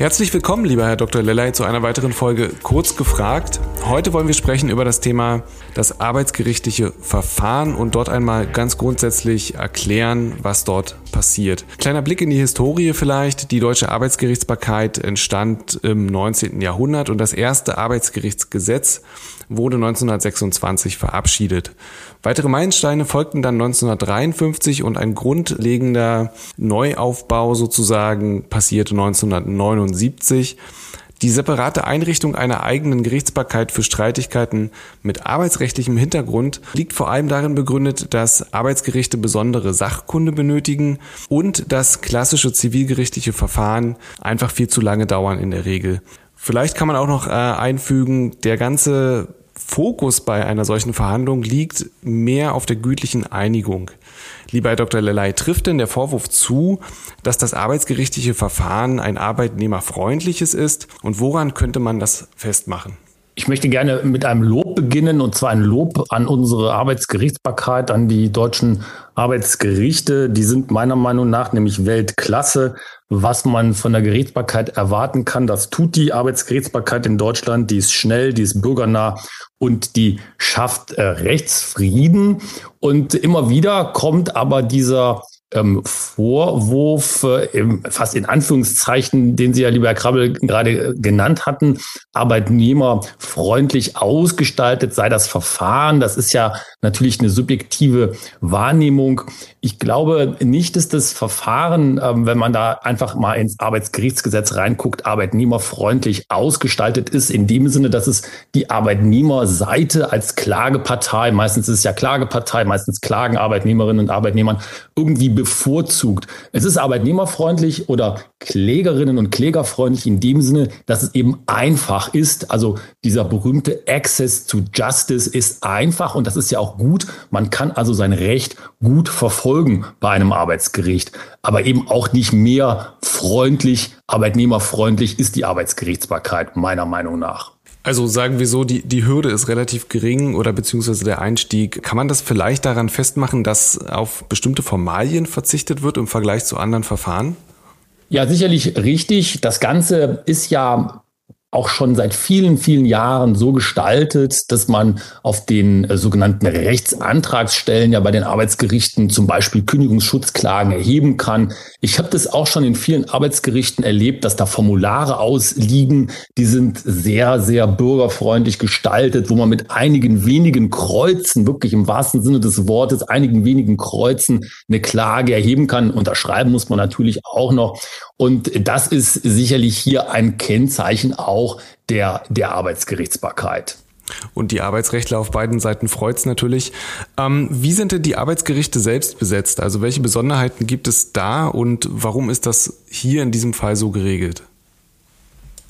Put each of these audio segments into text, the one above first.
Herzlich willkommen, lieber Herr Dr. Lellay, zu einer weiteren Folge Kurz gefragt. Heute wollen wir sprechen über das Thema das arbeitsgerichtliche Verfahren und dort einmal ganz grundsätzlich erklären, was dort passiert. Kleiner Blick in die Historie vielleicht. Die deutsche Arbeitsgerichtsbarkeit entstand im 19. Jahrhundert und das erste Arbeitsgerichtsgesetz wurde 1926 verabschiedet. Weitere Meilensteine folgten dann 1953 und ein grundlegender Neuaufbau sozusagen passierte 1979. Die separate Einrichtung einer eigenen Gerichtsbarkeit für Streitigkeiten mit arbeitsrechtlichem Hintergrund liegt vor allem darin begründet, dass Arbeitsgerichte besondere Sachkunde benötigen und dass klassische zivilgerichtliche Verfahren einfach viel zu lange dauern in der Regel. Vielleicht kann man auch noch äh, einfügen, der ganze Fokus bei einer solchen Verhandlung liegt mehr auf der gütlichen Einigung. Lieber Herr Dr. Lelei, trifft denn der Vorwurf zu, dass das arbeitsgerichtliche Verfahren ein arbeitnehmerfreundliches ist und woran könnte man das festmachen? Ich möchte gerne mit einem Lob beginnen, und zwar ein Lob an unsere Arbeitsgerichtsbarkeit, an die deutschen Arbeitsgerichte. Die sind meiner Meinung nach nämlich Weltklasse. Was man von der Gerichtsbarkeit erwarten kann, das tut die Arbeitsgerichtsbarkeit in Deutschland. Die ist schnell, die ist bürgernah und die schafft äh, Rechtsfrieden. Und immer wieder kommt aber dieser ähm, Vorwurf, äh, fast in Anführungszeichen, den Sie ja, lieber Herr Krabbel, gerade äh, genannt hatten, arbeitnehmerfreundlich ausgestaltet sei das Verfahren. Das ist ja natürlich eine subjektive Wahrnehmung. Ich glaube nicht, dass das Verfahren, ähm, wenn man da einfach mal ins Arbeitsgerichtsgesetz reinguckt, arbeitnehmerfreundlich ausgestaltet ist, in dem Sinne, dass es die Arbeitnehmerseite als Klagepartei, meistens ist es ja Klagepartei, meistens klagen Arbeitnehmerinnen und Arbeitnehmern irgendwie bevorzugt. Es ist arbeitnehmerfreundlich oder Klägerinnen und Klägerfreundlich in dem Sinne, dass es eben einfach ist. Also dieser berühmte Access to Justice ist einfach und das ist ja auch gut. Man kann also sein Recht gut verfolgen bei einem Arbeitsgericht, aber eben auch nicht mehr freundlich, arbeitnehmerfreundlich ist die Arbeitsgerichtsbarkeit meiner Meinung nach. Also sagen wir so, die, die Hürde ist relativ gering oder beziehungsweise der Einstieg. Kann man das vielleicht daran festmachen, dass auf bestimmte Formalien verzichtet wird im Vergleich zu anderen Verfahren? Ja, sicherlich richtig. Das Ganze ist ja auch schon seit vielen, vielen Jahren so gestaltet, dass man auf den äh, sogenannten Rechtsantragsstellen ja bei den Arbeitsgerichten zum Beispiel Kündigungsschutzklagen erheben kann. Ich habe das auch schon in vielen Arbeitsgerichten erlebt, dass da Formulare ausliegen, die sind sehr, sehr bürgerfreundlich gestaltet, wo man mit einigen wenigen Kreuzen, wirklich im wahrsten Sinne des Wortes, einigen wenigen Kreuzen eine Klage erheben kann. Unterschreiben muss man natürlich auch noch. Und das ist sicherlich hier ein Kennzeichen auch der, der Arbeitsgerichtsbarkeit. Und die Arbeitsrechtler auf beiden Seiten freut's natürlich. Ähm, wie sind denn die Arbeitsgerichte selbst besetzt? Also welche Besonderheiten gibt es da und warum ist das hier in diesem Fall so geregelt?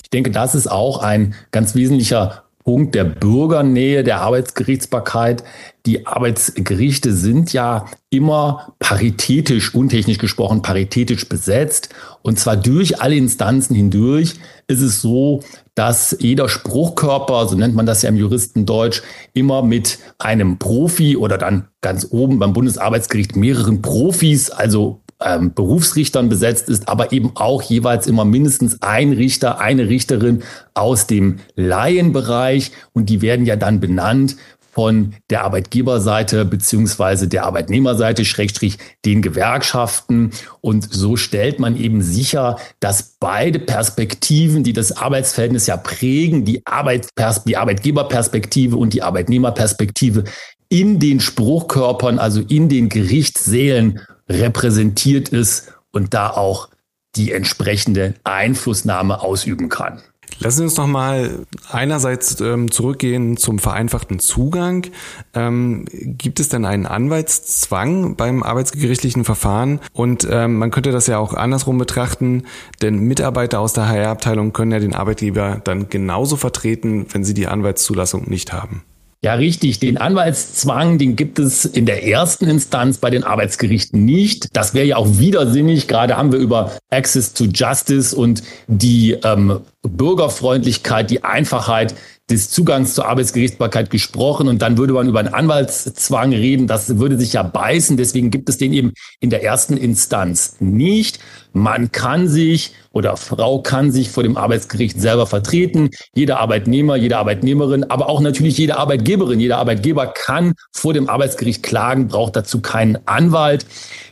Ich denke, das ist auch ein ganz wesentlicher Punkt der Bürgernähe, der Arbeitsgerichtsbarkeit. Die Arbeitsgerichte sind ja immer paritätisch, untechnisch gesprochen, paritätisch besetzt. Und zwar durch alle Instanzen hindurch ist es so, dass jeder Spruchkörper, so nennt man das ja im Juristendeutsch, immer mit einem Profi oder dann ganz oben beim Bundesarbeitsgericht mehreren Profis, also ähm, Berufsrichtern besetzt ist, aber eben auch jeweils immer mindestens ein Richter, eine Richterin aus dem Laienbereich und die werden ja dann benannt von der Arbeitgeberseite beziehungsweise der Arbeitnehmerseite, Schrägstrich den Gewerkschaften. Und so stellt man eben sicher, dass beide Perspektiven, die das Arbeitsverhältnis ja prägen, die, Arbeitspers die Arbeitgeberperspektive und die Arbeitnehmerperspektive in den Spruchkörpern, also in den Gerichtssälen repräsentiert ist und da auch die entsprechende Einflussnahme ausüben kann. Lassen Sie uns noch mal einerseits ähm, zurückgehen zum vereinfachten Zugang. Ähm, gibt es denn einen Anwaltszwang beim arbeitsgerichtlichen Verfahren? Und ähm, man könnte das ja auch andersrum betrachten, denn Mitarbeiter aus der HR-Abteilung können ja den Arbeitgeber dann genauso vertreten, wenn sie die Anwaltszulassung nicht haben. Ja, richtig. Den Anwaltszwang, den gibt es in der ersten Instanz bei den Arbeitsgerichten nicht. Das wäre ja auch widersinnig. Gerade haben wir über Access to Justice und die ähm, Bürgerfreundlichkeit, die Einfachheit des Zugangs zur Arbeitsgerichtsbarkeit gesprochen und dann würde man über einen Anwaltszwang reden. Das würde sich ja beißen. Deswegen gibt es den eben in der ersten Instanz nicht. Man kann sich oder Frau kann sich vor dem Arbeitsgericht selber vertreten. Jeder Arbeitnehmer, jede Arbeitnehmerin, aber auch natürlich jede Arbeitgeberin, jeder Arbeitgeber kann vor dem Arbeitsgericht klagen, braucht dazu keinen Anwalt.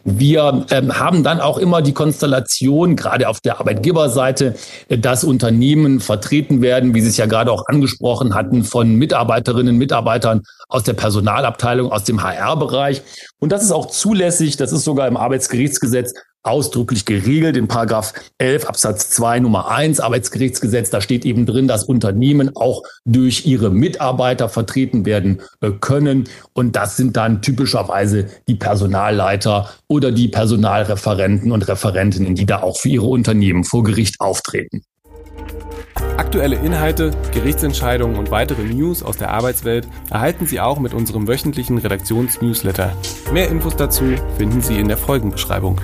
Wir ähm, haben dann auch immer die Konstellation, gerade auf der Arbeitgeberseite, dass Unternehmen vertreten werden, wie Sie es ja gerade auch angesprochen hatten, von Mitarbeiterinnen, Mitarbeitern aus der Personalabteilung, aus dem HR-Bereich. Und das ist auch zulässig, das ist sogar im Arbeitsgerichtsgesetz ausdrücklich geregelt in Paragraph 11 Absatz 2 Nummer 1 Arbeitsgerichtsgesetz. Da steht eben drin, dass Unternehmen auch durch ihre Mitarbeiter vertreten werden äh, können. Und das sind dann typischerweise die Personalleiter oder die Personalreferenten und Referentinnen, die da auch für ihre Unternehmen vor Gericht auftreten. Aktuelle Inhalte, Gerichtsentscheidungen und weitere News aus der Arbeitswelt erhalten Sie auch mit unserem wöchentlichen Redaktionsnewsletter. Mehr Infos dazu finden Sie in der Folgenbeschreibung.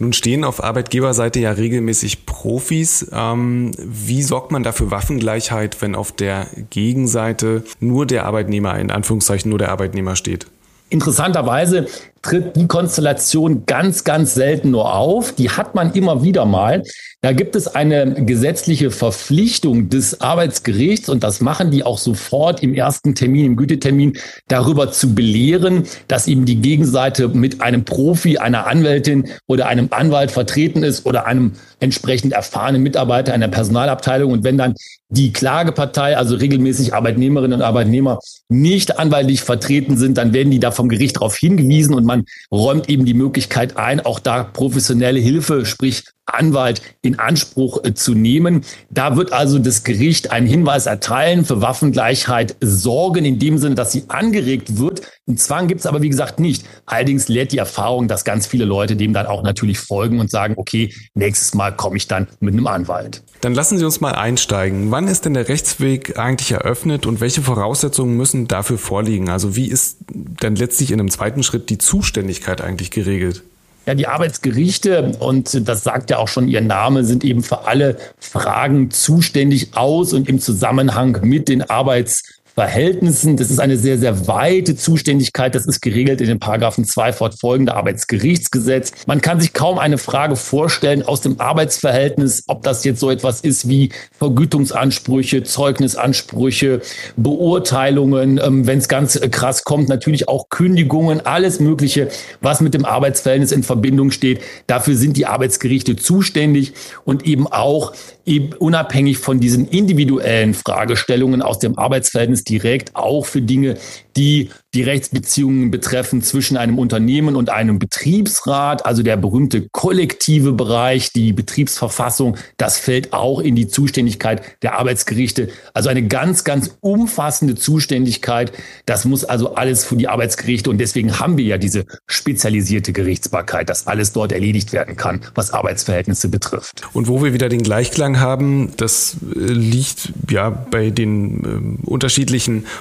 Nun stehen auf Arbeitgeberseite ja regelmäßig Profis. Ähm, wie sorgt man dafür Waffengleichheit, wenn auf der Gegenseite nur der Arbeitnehmer, in Anführungszeichen nur der Arbeitnehmer steht? Interessanterweise tritt die Konstellation ganz, ganz selten nur auf. Die hat man immer wieder mal. Da gibt es eine gesetzliche Verpflichtung des Arbeitsgerichts und das machen die auch sofort im ersten Termin, im Gütetermin, darüber zu belehren, dass eben die Gegenseite mit einem Profi, einer Anwältin oder einem Anwalt vertreten ist oder einem entsprechend erfahrenen Mitarbeiter einer Personalabteilung. Und wenn dann die Klagepartei, also regelmäßig Arbeitnehmerinnen und Arbeitnehmer, nicht anwaltlich vertreten sind, dann werden die da vom Gericht darauf hingewiesen und man räumt eben die Möglichkeit ein, auch da professionelle Hilfe, sprich Anwalt in Anspruch äh, zu nehmen. Da wird also das Gericht einen Hinweis erteilen, für Waffengleichheit sorgen, in dem Sinne, dass sie angeregt wird. Einen Zwang gibt es aber, wie gesagt, nicht. Allerdings lehrt die Erfahrung, dass ganz viele Leute dem dann auch natürlich folgen und sagen, okay, nächstes Mal komme ich dann mit einem Anwalt. Dann lassen Sie uns mal einsteigen. Wann ist denn der Rechtsweg eigentlich eröffnet und welche Voraussetzungen müssen dafür vorliegen? Also wie ist dann letztlich in einem zweiten Schritt die Zuständigkeit eigentlich geregelt? Ja, die Arbeitsgerichte, und das sagt ja auch schon ihr Name, sind eben für alle Fragen zuständig aus und im Zusammenhang mit den Arbeits Verhältnissen. Das ist eine sehr, sehr weite Zuständigkeit. Das ist geregelt in den Paragraphen 2 fortfolgende Arbeitsgerichtsgesetz. Man kann sich kaum eine Frage vorstellen aus dem Arbeitsverhältnis, ob das jetzt so etwas ist wie Vergütungsansprüche, Zeugnisansprüche, Beurteilungen, ähm, wenn es ganz krass kommt, natürlich auch Kündigungen, alles Mögliche, was mit dem Arbeitsverhältnis in Verbindung steht. Dafür sind die Arbeitsgerichte zuständig und eben auch eben unabhängig von diesen individuellen Fragestellungen aus dem Arbeitsverhältnis direkt auch für Dinge, die die Rechtsbeziehungen betreffen zwischen einem Unternehmen und einem Betriebsrat, also der berühmte kollektive Bereich, die Betriebsverfassung, das fällt auch in die Zuständigkeit der Arbeitsgerichte. Also eine ganz, ganz umfassende Zuständigkeit. Das muss also alles für die Arbeitsgerichte und deswegen haben wir ja diese spezialisierte Gerichtsbarkeit, dass alles dort erledigt werden kann, was Arbeitsverhältnisse betrifft. Und wo wir wieder den Gleichklang haben, das liegt ja bei den äh, unterschiedlichen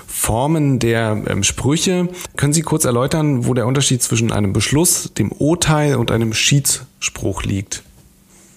Formen der ähm, Sprüche. Können Sie kurz erläutern, wo der Unterschied zwischen einem Beschluss, dem Urteil und einem Schiedsspruch liegt?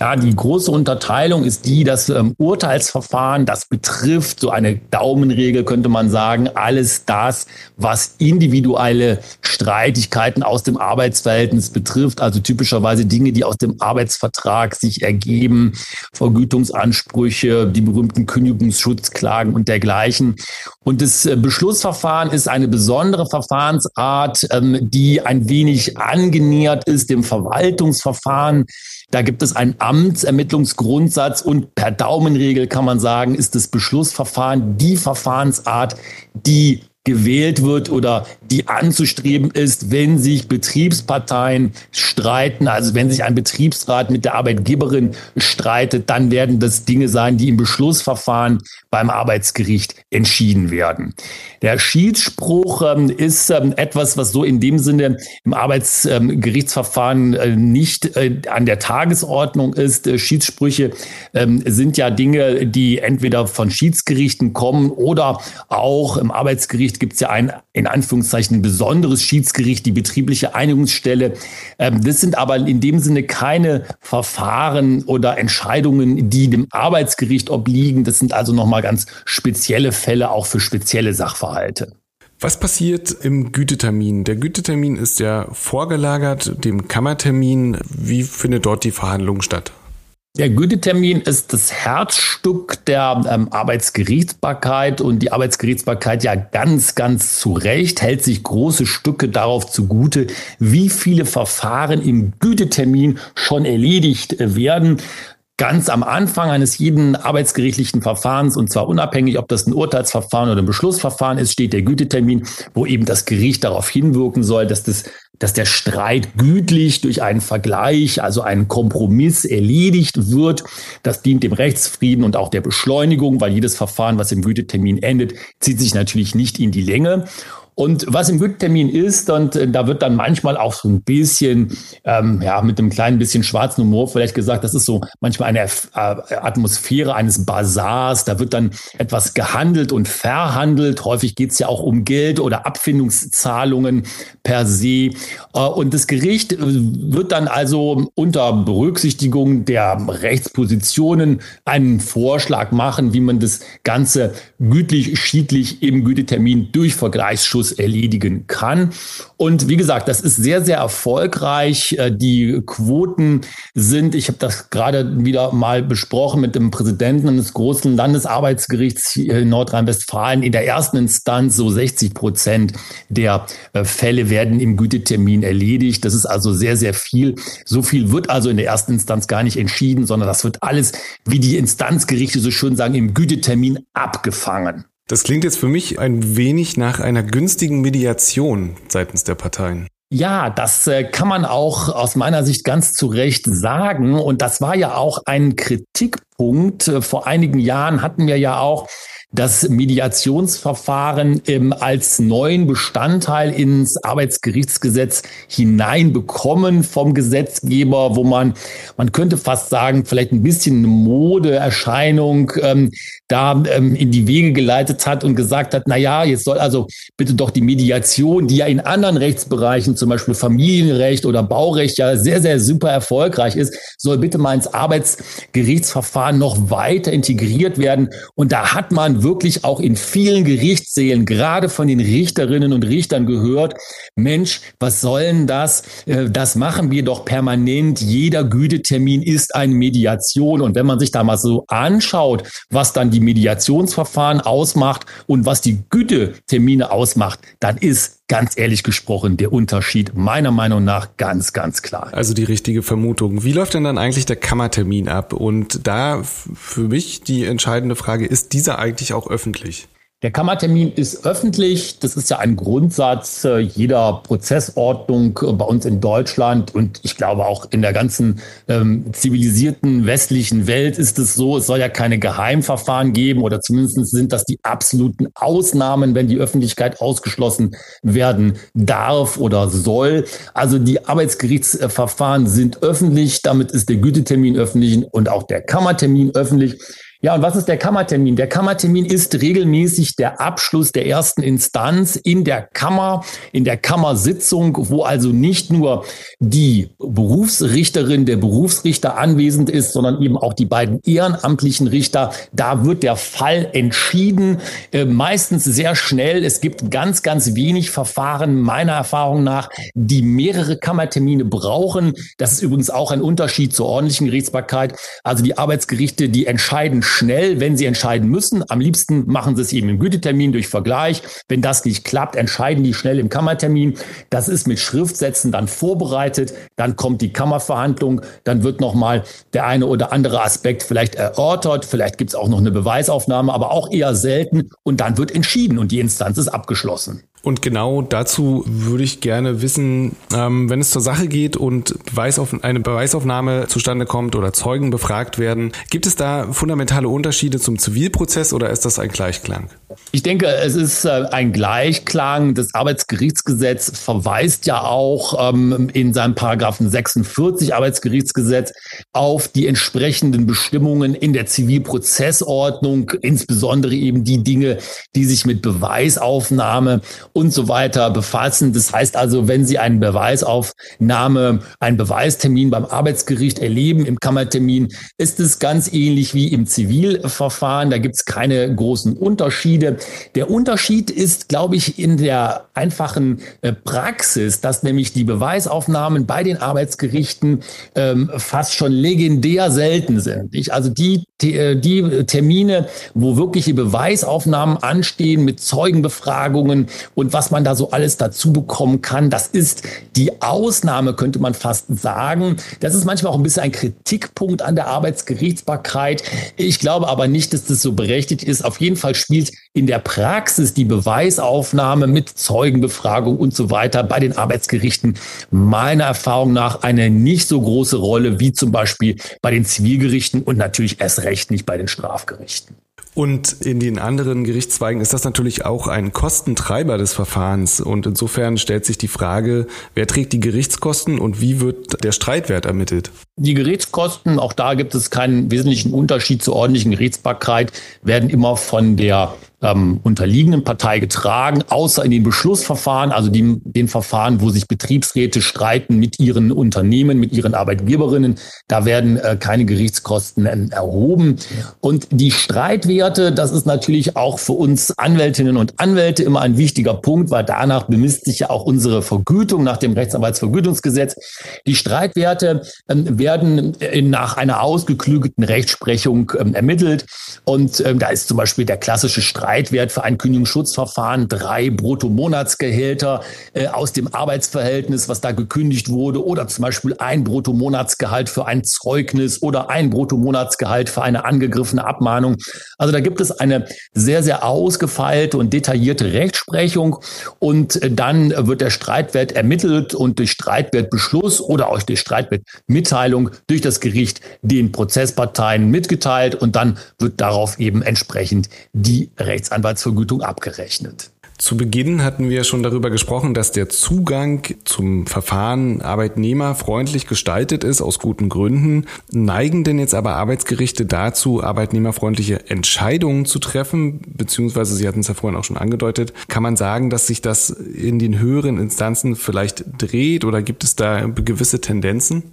Ja, die große Unterteilung ist die, dass ähm, Urteilsverfahren, das betrifft so eine Daumenregel, könnte man sagen, alles das, was individuelle Streitigkeiten aus dem Arbeitsverhältnis betrifft, also typischerweise Dinge, die aus dem Arbeitsvertrag sich ergeben, Vergütungsansprüche, die berühmten Kündigungsschutzklagen und dergleichen. Und das äh, Beschlussverfahren ist eine besondere Verfahrensart, ähm, die ein wenig angenähert ist dem Verwaltungsverfahren. Da gibt es einen Amtsermittlungsgrundsatz und per Daumenregel kann man sagen, ist das Beschlussverfahren die Verfahrensart, die gewählt wird oder die anzustreben ist, wenn sich Betriebsparteien streiten, also wenn sich ein Betriebsrat mit der Arbeitgeberin streitet, dann werden das Dinge sein, die im Beschlussverfahren beim Arbeitsgericht entschieden werden. Der Schiedsspruch ähm, ist ähm, etwas, was so in dem Sinne im Arbeitsgerichtsverfahren äh, nicht äh, an der Tagesordnung ist. Äh, Schiedssprüche ähm, sind ja Dinge, die entweder von Schiedsgerichten kommen oder auch im Arbeitsgericht gibt es ja ein in Anführungszeichen besonderes Schiedsgericht, die betriebliche Einigungsstelle. Ähm, das sind aber in dem Sinne keine Verfahren oder Entscheidungen, die dem Arbeitsgericht obliegen. Das sind also nochmal ganz spezielle Fälle, auch für spezielle Sachverhalte. Was passiert im Gütetermin? Der Gütetermin ist ja vorgelagert dem Kammertermin. Wie findet dort die Verhandlung statt? Der Gütetermin ist das Herzstück der ähm, Arbeitsgerichtsbarkeit und die Arbeitsgerichtsbarkeit ja ganz, ganz zu Recht hält sich große Stücke darauf zugute, wie viele Verfahren im Gütetermin schon erledigt werden. Ganz am Anfang eines jeden arbeitsgerichtlichen Verfahrens, und zwar unabhängig, ob das ein Urteilsverfahren oder ein Beschlussverfahren ist, steht der Gütetermin, wo eben das Gericht darauf hinwirken soll, dass, das, dass der Streit gütlich durch einen Vergleich, also einen Kompromiss erledigt wird. Das dient dem Rechtsfrieden und auch der Beschleunigung, weil jedes Verfahren, was im Gütetermin endet, zieht sich natürlich nicht in die Länge. Und was im Güttermin ist, und äh, da wird dann manchmal auch so ein bisschen, ähm, ja, mit einem kleinen bisschen schwarzen Humor vielleicht gesagt, das ist so manchmal eine äh, Atmosphäre eines Bazars. Da wird dann etwas gehandelt und verhandelt. Häufig geht es ja auch um Geld oder Abfindungszahlungen per se. Äh, und das Gericht äh, wird dann also unter Berücksichtigung der Rechtspositionen einen Vorschlag machen, wie man das Ganze gütlich, schiedlich im Gütetermin durch Vergleichsschuss Autos erledigen kann. Und wie gesagt, das ist sehr, sehr erfolgreich. Äh, die Quoten sind, ich habe das gerade wieder mal besprochen mit dem Präsidenten des großen Landesarbeitsgerichts in Nordrhein-Westfalen, in der ersten Instanz so 60 Prozent der äh, Fälle werden im Gütetermin erledigt. Das ist also sehr, sehr viel. So viel wird also in der ersten Instanz gar nicht entschieden, sondern das wird alles, wie die Instanzgerichte so schön sagen, im Gütetermin abgefangen. Das klingt jetzt für mich ein wenig nach einer günstigen Mediation seitens der Parteien. Ja, das äh, kann man auch aus meiner Sicht ganz zu Recht sagen. Und das war ja auch ein Kritikpunkt. Äh, vor einigen Jahren hatten wir ja auch das Mediationsverfahren ähm, als neuen Bestandteil ins Arbeitsgerichtsgesetz hineinbekommen vom Gesetzgeber, wo man, man könnte fast sagen, vielleicht ein bisschen Modeerscheinung ähm, da ähm, in die Wege geleitet hat und gesagt hat, na ja, jetzt soll also bitte doch die Mediation, die ja in anderen Rechtsbereichen, zum Beispiel Familienrecht oder Baurecht ja sehr, sehr super erfolgreich ist, soll bitte mal ins Arbeitsgerichtsverfahren noch weiter integriert werden. Und da hat man wirklich auch in vielen Gerichtssälen, gerade von den Richterinnen und Richtern gehört, Mensch, was sollen das? Äh, das machen wir doch permanent. Jeder Gütetermin ist eine Mediation. Und wenn man sich da mal so anschaut, was dann die Mediationsverfahren ausmacht und was die Gütetermine ausmacht, dann ist ganz ehrlich gesprochen der Unterschied meiner Meinung nach ganz, ganz klar. Also die richtige Vermutung. Wie läuft denn dann eigentlich der Kammertermin ab? Und da für mich die entscheidende Frage, ist dieser eigentlich auch öffentlich? Der Kammertermin ist öffentlich. Das ist ja ein Grundsatz äh, jeder Prozessordnung äh, bei uns in Deutschland und ich glaube auch in der ganzen ähm, zivilisierten westlichen Welt ist es so. Es soll ja keine Geheimverfahren geben oder zumindest sind das die absoluten Ausnahmen, wenn die Öffentlichkeit ausgeschlossen werden darf oder soll. Also die Arbeitsgerichtsverfahren sind öffentlich. Damit ist der Gütetermin öffentlich und auch der Kammertermin öffentlich. Ja, und was ist der Kammertermin? Der Kammertermin ist regelmäßig der Abschluss der ersten Instanz in der Kammer, in der Kammersitzung, wo also nicht nur die Berufsrichterin, der Berufsrichter anwesend ist, sondern eben auch die beiden ehrenamtlichen Richter. Da wird der Fall entschieden, äh, meistens sehr schnell. Es gibt ganz, ganz wenig Verfahren, meiner Erfahrung nach, die mehrere Kammertermine brauchen. Das ist übrigens auch ein Unterschied zur ordentlichen Gerichtsbarkeit. Also die Arbeitsgerichte, die entscheiden schnell, wenn sie entscheiden müssen. Am liebsten machen sie es eben im Gütetermin durch Vergleich. Wenn das nicht klappt, entscheiden die schnell im Kammertermin. Das ist mit Schriftsätzen dann vorbereitet. Dann kommt die Kammerverhandlung. Dann wird nochmal der eine oder andere Aspekt vielleicht erörtert. Vielleicht gibt es auch noch eine Beweisaufnahme, aber auch eher selten. Und dann wird entschieden und die Instanz ist abgeschlossen. Und genau dazu würde ich gerne wissen, ähm, wenn es zur Sache geht und eine Beweisaufnahme zustande kommt oder Zeugen befragt werden, gibt es da fundamentale Unterschiede zum Zivilprozess oder ist das ein Gleichklang? Ich denke, es ist äh, ein Gleichklang. Das Arbeitsgerichtsgesetz verweist ja auch ähm, in seinem Paragraphen 46 Arbeitsgerichtsgesetz auf die entsprechenden Bestimmungen in der Zivilprozessordnung, insbesondere eben die Dinge, die sich mit Beweisaufnahme und so weiter befassen. Das heißt also, wenn Sie einen Beweisaufnahme, einen Beweistermin beim Arbeitsgericht erleben, im Kammertermin, ist es ganz ähnlich wie im Zivilverfahren. Da gibt es keine großen Unterschiede. Der Unterschied ist, glaube ich, in der einfachen äh, Praxis, dass nämlich die Beweisaufnahmen bei den Arbeitsgerichten ähm, fast schon legendär selten sind. Ich, also die, äh, die Termine, wo wirkliche Beweisaufnahmen anstehen mit Zeugenbefragungen und was man da so alles dazu bekommen kann, das ist die Ausnahme, könnte man fast sagen. Das ist manchmal auch ein bisschen ein Kritikpunkt an der Arbeitsgerichtsbarkeit. Ich glaube aber nicht, dass das so berechtigt ist. Auf jeden Fall spielt in der Praxis die Beweisaufnahme mit Zeugenbefragung und so weiter bei den Arbeitsgerichten meiner Erfahrung nach eine nicht so große Rolle wie zum Beispiel bei den Zivilgerichten und natürlich erst recht nicht bei den Strafgerichten. Und in den anderen Gerichtszweigen ist das natürlich auch ein Kostentreiber des Verfahrens. Und insofern stellt sich die Frage, wer trägt die Gerichtskosten und wie wird der Streitwert ermittelt? Die Gerichtskosten, auch da gibt es keinen wesentlichen Unterschied zur ordentlichen Gerichtsbarkeit, werden immer von der ähm, unterliegenden Partei getragen, außer in den Beschlussverfahren, also die, den Verfahren, wo sich Betriebsräte streiten mit ihren Unternehmen, mit ihren Arbeitgeberinnen. Da werden äh, keine Gerichtskosten äh, erhoben. Und die Streitwerte, das ist natürlich auch für uns Anwältinnen und Anwälte immer ein wichtiger Punkt, weil danach bemisst sich ja auch unsere Vergütung nach dem Rechtsanwaltsvergütungsgesetz. Die Streitwerte ähm, werden äh, nach einer ausgeklügelten Rechtsprechung ähm, ermittelt. Und ähm, da ist zum Beispiel der klassische Streit Streitwert für ein Kündigungsschutzverfahren drei Bruttomonatsgehälter äh, aus dem Arbeitsverhältnis, was da gekündigt wurde, oder zum Beispiel ein Bruttomonatsgehalt für ein Zeugnis oder ein Bruttomonatsgehalt für eine angegriffene Abmahnung. Also da gibt es eine sehr, sehr ausgefeilte und detaillierte Rechtsprechung und äh, dann wird der Streitwert ermittelt und durch Streitwertbeschluss oder auch durch Streitwertmitteilung durch das Gericht den Prozessparteien mitgeteilt und dann wird darauf eben entsprechend die Rechtsprechung Rechtsanwaltsvergütung abgerechnet. Zu Beginn hatten wir schon darüber gesprochen, dass der Zugang zum Verfahren arbeitnehmerfreundlich gestaltet ist, aus guten Gründen. Neigen denn jetzt aber Arbeitsgerichte dazu, arbeitnehmerfreundliche Entscheidungen zu treffen? Beziehungsweise, Sie hatten es ja vorhin auch schon angedeutet, kann man sagen, dass sich das in den höheren Instanzen vielleicht dreht oder gibt es da gewisse Tendenzen?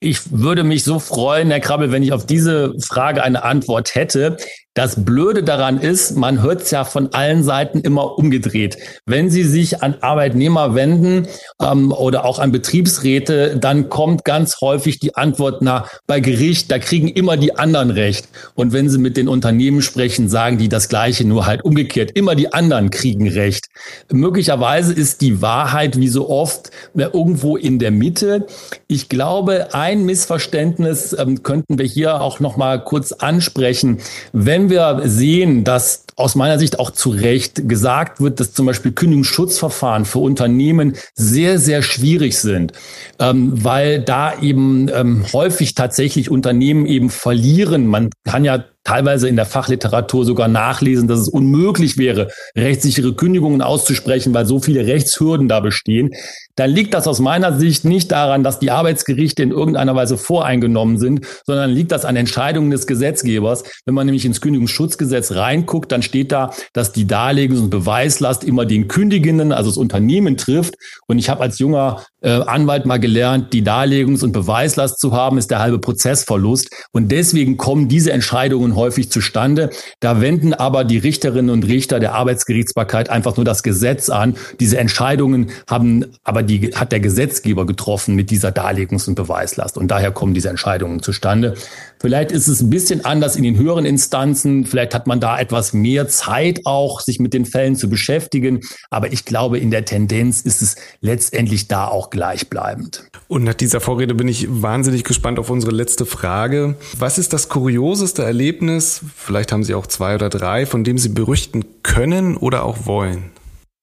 Ich würde mich so freuen, Herr Krabbel, wenn ich auf diese Frage eine Antwort hätte. Das Blöde daran ist, man hört es ja von allen Seiten immer umgedreht. Wenn Sie sich an Arbeitnehmer wenden ähm, oder auch an Betriebsräte, dann kommt ganz häufig die Antwort, na, bei Gericht, da kriegen immer die anderen recht. Und wenn Sie mit den Unternehmen sprechen, sagen die das Gleiche, nur halt umgekehrt. Immer die anderen kriegen recht. Möglicherweise ist die Wahrheit, wie so oft, irgendwo in der Mitte. Ich glaube, ein Missverständnis ähm, könnten wir hier auch noch mal kurz ansprechen. Wenn wir sehen, dass aus meiner Sicht auch zu Recht gesagt wird, dass zum Beispiel Kündigungsschutzverfahren für Unternehmen sehr, sehr schwierig sind, ähm, weil da eben ähm, häufig tatsächlich Unternehmen eben verlieren. Man kann ja teilweise in der Fachliteratur sogar nachlesen, dass es unmöglich wäre, rechtssichere Kündigungen auszusprechen, weil so viele Rechtshürden da bestehen, dann liegt das aus meiner Sicht nicht daran, dass die Arbeitsgerichte in irgendeiner Weise voreingenommen sind, sondern liegt das an Entscheidungen des Gesetzgebers. Wenn man nämlich ins Kündigungsschutzgesetz reinguckt, dann steht da, dass die Darlegungs- und Beweislast immer den Kündigenden, also das Unternehmen trifft. Und ich habe als junger äh, Anwalt mal gelernt, die Darlegungs- und Beweislast zu haben, ist der halbe Prozessverlust. Und deswegen kommen diese Entscheidungen häufig zustande. Da wenden aber die Richterinnen und Richter der Arbeitsgerichtsbarkeit einfach nur das Gesetz an. Diese Entscheidungen haben aber die, hat der Gesetzgeber getroffen mit dieser Darlegungs- und Beweislast. Und daher kommen diese Entscheidungen zustande. Vielleicht ist es ein bisschen anders in den höheren Instanzen. Vielleicht hat man da etwas mehr Zeit auch, sich mit den Fällen zu beschäftigen. Aber ich glaube, in der Tendenz ist es letztendlich da auch gleichbleibend. Und nach dieser Vorrede bin ich wahnsinnig gespannt auf unsere letzte Frage. Was ist das kurioseste Erlebnis, vielleicht haben Sie auch zwei oder drei, von dem Sie berichten können oder auch wollen?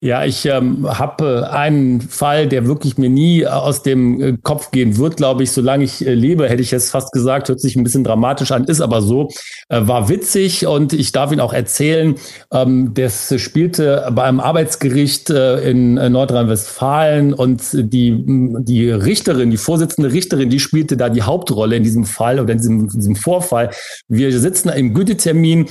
Ja, ich ähm, habe äh, einen Fall, der wirklich mir nie äh, aus dem äh, Kopf gehen wird, glaube ich, solange ich äh, lebe, hätte ich jetzt fast gesagt, hört sich ein bisschen dramatisch an, ist aber so, äh, war witzig und ich darf ihn auch erzählen. Ähm, das spielte beim Arbeitsgericht äh, in Nordrhein-Westfalen und die, die Richterin, die Vorsitzende Richterin, die spielte da die Hauptrolle in diesem Fall oder in diesem, in diesem Vorfall. Wir sitzen im Gütetermin,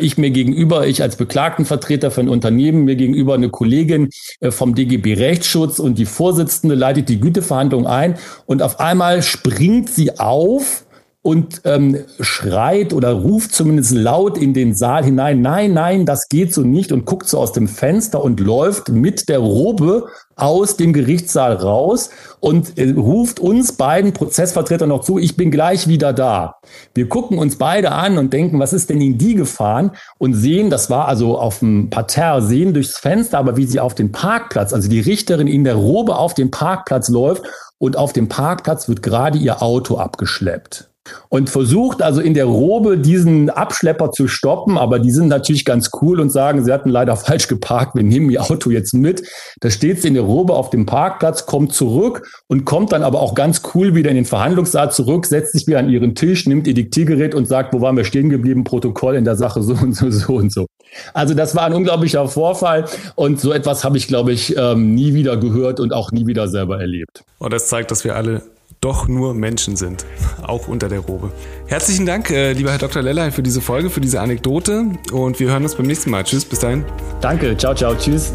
ich mir gegenüber, ich als Beklagtenvertreter für ein Unternehmen, mir gegenüber eine Kollegin, Kollegin äh, vom DGB Rechtsschutz und die Vorsitzende leitet die Güteverhandlung ein und auf einmal springt sie auf und ähm, schreit oder ruft zumindest laut in den Saal hinein, nein, nein, das geht so nicht und guckt so aus dem Fenster und läuft mit der Robe aus dem Gerichtssaal raus und äh, ruft uns beiden Prozessvertretern noch zu, ich bin gleich wieder da. Wir gucken uns beide an und denken, was ist denn in die gefahren und sehen, das war also auf dem Parterre, sehen durchs Fenster, aber wie sie auf den Parkplatz, also die Richterin in der Robe auf den Parkplatz läuft und auf dem Parkplatz wird gerade ihr Auto abgeschleppt und versucht also in der Robe diesen Abschlepper zu stoppen, aber die sind natürlich ganz cool und sagen, sie hatten leider falsch geparkt, wir nehmen ihr Auto jetzt mit. Da steht sie in der Robe auf dem Parkplatz, kommt zurück und kommt dann aber auch ganz cool wieder in den Verhandlungssaal zurück, setzt sich wieder an ihren Tisch, nimmt ihr Diktiergerät und sagt, wo waren wir stehen geblieben, Protokoll in der Sache so und so, so und so. Also das war ein unglaublicher Vorfall und so etwas habe ich, glaube ich, ähm, nie wieder gehört und auch nie wieder selber erlebt. Und das zeigt, dass wir alle doch nur Menschen sind, auch unter der Robe. Herzlichen Dank, äh, lieber Herr Dr. Lellay, für diese Folge, für diese Anekdote und wir hören uns beim nächsten Mal. Tschüss, bis dahin. Danke, ciao, ciao, tschüss.